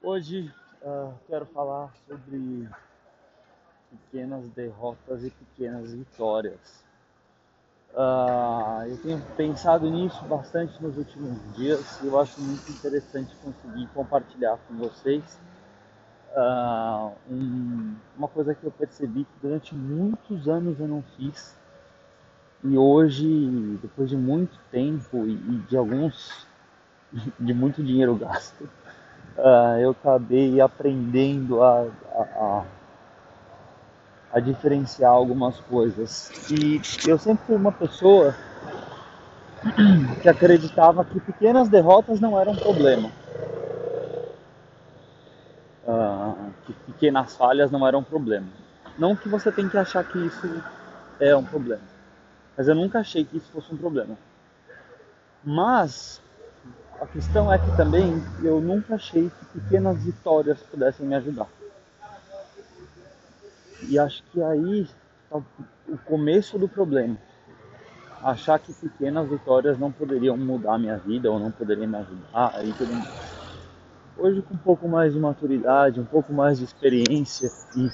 Hoje uh, quero falar sobre pequenas derrotas e pequenas vitórias. Uh, eu tenho pensado nisso bastante nos últimos dias e eu acho muito interessante conseguir compartilhar com vocês uh, um, uma coisa que eu percebi que durante muitos anos eu não fiz e hoje, depois de muito tempo e, e de alguns de muito dinheiro gasto, uh, eu acabei aprendendo a, a, a, a, diferenciar algumas coisas. E eu sempre fui uma pessoa que acreditava que pequenas derrotas não eram problema. Uh, que pequenas falhas não eram problema. Não que você tem que achar que isso é um problema. Mas eu nunca achei que isso fosse um problema. Mas a questão é que também eu nunca achei que pequenas vitórias pudessem me ajudar. E acho que aí está o começo do problema. Achar que pequenas vitórias não poderiam mudar a minha vida ou não poderiam me ajudar e tudo mais. Hoje com um pouco mais de maturidade, um pouco mais de experiência e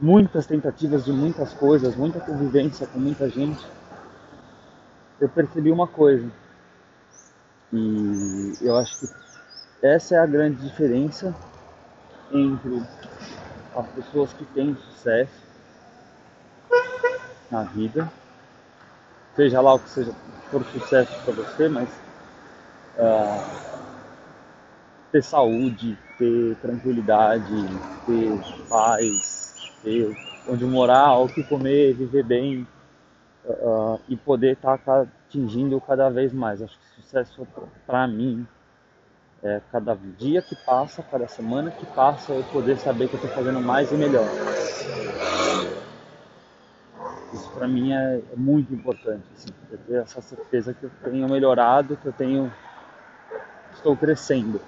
muitas tentativas de muitas coisas, muita convivência com muita gente, eu percebi uma coisa e eu acho que essa é a grande diferença entre as pessoas que têm sucesso na vida, seja lá o que seja for sucesso para você, mas uh, ter saúde, ter tranquilidade, ter paz, ter onde morar, o que comer, viver bem uh, e poder estar tá atingindo cada vez mais. Acho que sucesso para mim é cada dia que passa, cada semana que passa, eu poder saber que eu estou fazendo mais e melhor. Isso para mim é, é, muito importante, assim, eu ter essa certeza que eu tenho melhorado, que eu tenho estou crescendo.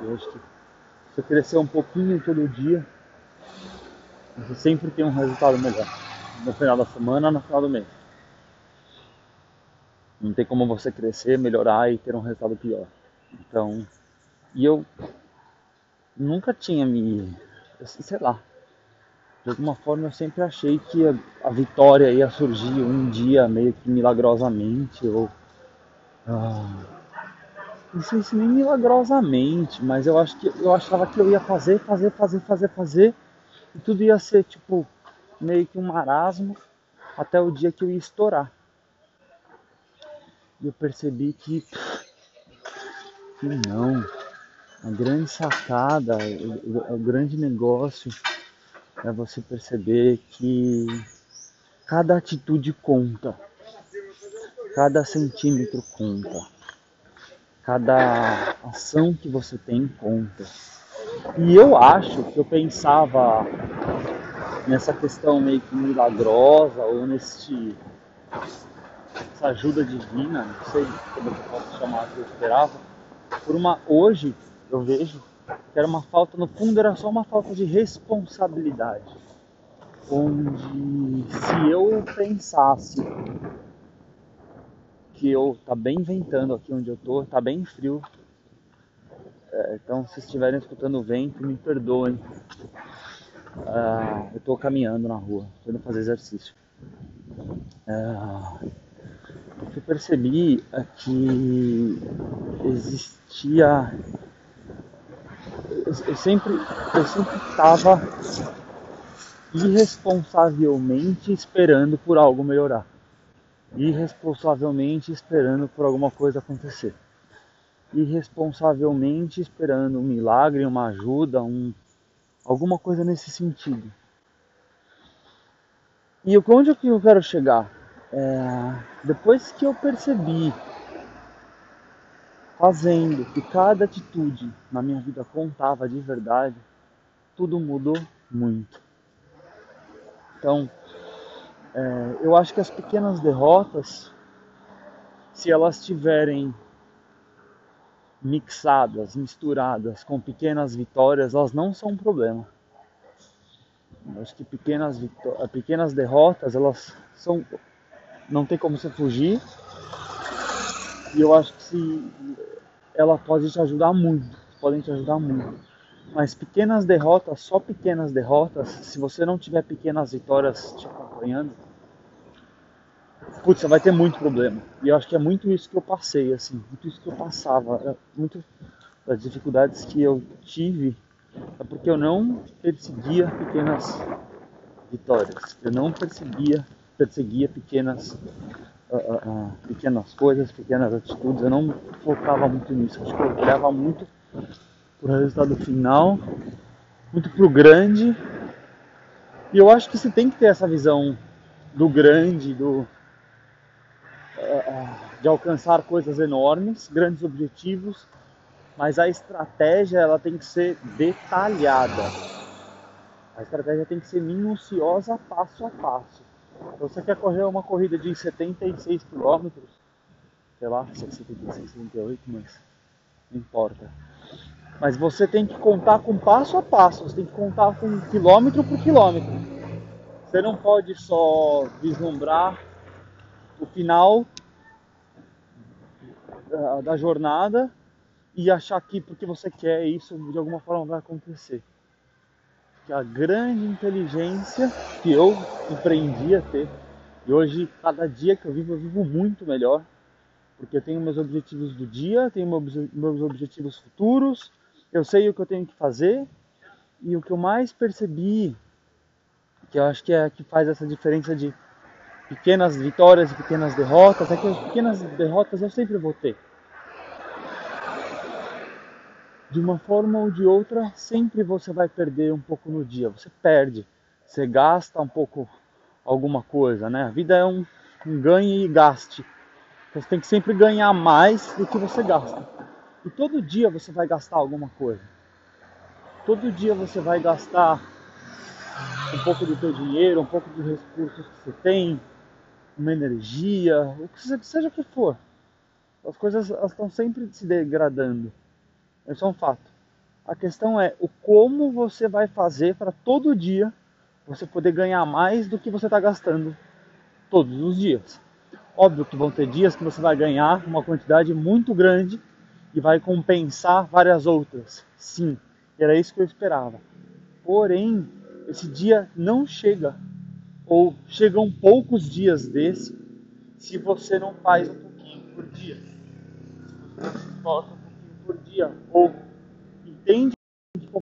Eu acho que se eu crescer um pouquinho todo dia, você sempre tem um resultado melhor. No final da semana, no final do mês. Não tem como você crescer, melhorar e ter um resultado pior. Então, e eu nunca tinha me, sei lá, de alguma forma eu sempre achei que a, a vitória ia surgir um dia meio que milagrosamente ou ah, não sei se nem milagrosamente, mas eu acho que eu achava que eu ia fazer, fazer, fazer, fazer, fazer e tudo ia ser tipo meio que um marasmo até o dia que eu ia estourar. E eu percebi que, que não. A grande sacada, o, o grande negócio é você perceber que cada atitude conta, cada centímetro conta, cada ação que você tem conta. E eu acho que eu pensava nessa questão meio que milagrosa ou nesse essa ajuda divina, não sei como eu posso chamar que eu esperava, por uma hoje eu vejo que era uma falta, no fundo era só uma falta de responsabilidade. Onde se eu pensasse que eu tá bem ventando aqui onde eu tô, tá bem frio. É, então se estiverem escutando o vento, me perdoem. Ah, eu estou caminhando na rua, indo fazer exercício. Ah, o que eu percebi é que existia. Eu sempre eu sempre estava irresponsavelmente esperando por algo melhorar, irresponsavelmente esperando por alguma coisa acontecer, irresponsavelmente esperando um milagre, uma ajuda, um, alguma coisa nesse sentido. E onde é que eu quero chegar? É, depois que eu percebi, fazendo que cada atitude na minha vida contava de verdade, tudo mudou muito. Então, é, eu acho que as pequenas derrotas, se elas estiverem mixadas, misturadas com pequenas vitórias, elas não são um problema. Eu acho que pequenas, pequenas derrotas, elas são não tem como você fugir. E eu acho que se ela pode te ajudar muito, podem te ajudar muito. Mas pequenas derrotas, só pequenas derrotas, se você não tiver pequenas vitórias te acompanhando, putz, você vai ter muito problema. E eu acho que é muito isso que eu passei, assim, muito isso que eu passava, é muito das dificuldades que eu tive é porque eu não perseguia pequenas vitórias, eu não perseguia, perseguia pequenas uh, uh, pequenas coisas, pequenas atitudes, eu não focava muito nisso, acho que eu olhava muito pro resultado final, muito pro grande. E eu acho que você tem que ter essa visão do grande, do de alcançar coisas enormes, grandes objetivos, mas a estratégia ela tem que ser detalhada. A estratégia tem que ser minuciosa passo a passo. Então, você quer correr uma corrida de 76 quilômetros, sei lá, 76, 78, mas não importa. Mas você tem que contar com passo a passo, você tem que contar com quilômetro por quilômetro. Você não pode só vislumbrar o final da, da jornada e achar que porque você quer isso de alguma forma vai acontecer. Que a grande inteligência que eu empreendi a ter e hoje cada dia que eu vivo eu vivo muito melhor porque eu tenho meus objetivos do dia, tenho meus objetivos futuros, eu sei o que eu tenho que fazer e o que eu mais percebi, que eu acho que é que faz essa diferença de pequenas vitórias e pequenas derrotas, é que as pequenas derrotas eu sempre vou ter. De uma forma ou de outra, sempre você vai perder um pouco no dia. Você perde, você gasta um pouco alguma coisa, né? A vida é um, um ganhe e gaste. Você tem que sempre ganhar mais do que você gasta. E todo dia você vai gastar alguma coisa. Todo dia você vai gastar um pouco do teu dinheiro, um pouco dos recursos que você tem, uma energia, o que seja, seja o que for. As coisas estão sempre se degradando. Isso é um fato. A questão é o como você vai fazer para todo dia você poder ganhar mais do que você está gastando todos os dias. Óbvio que vão ter dias que você vai ganhar uma quantidade muito grande e vai compensar várias outras. Sim, era isso que eu esperava. Porém, esse dia não chega, ou chegam poucos dias desse, se você não faz um pouquinho por dia. Você ou entende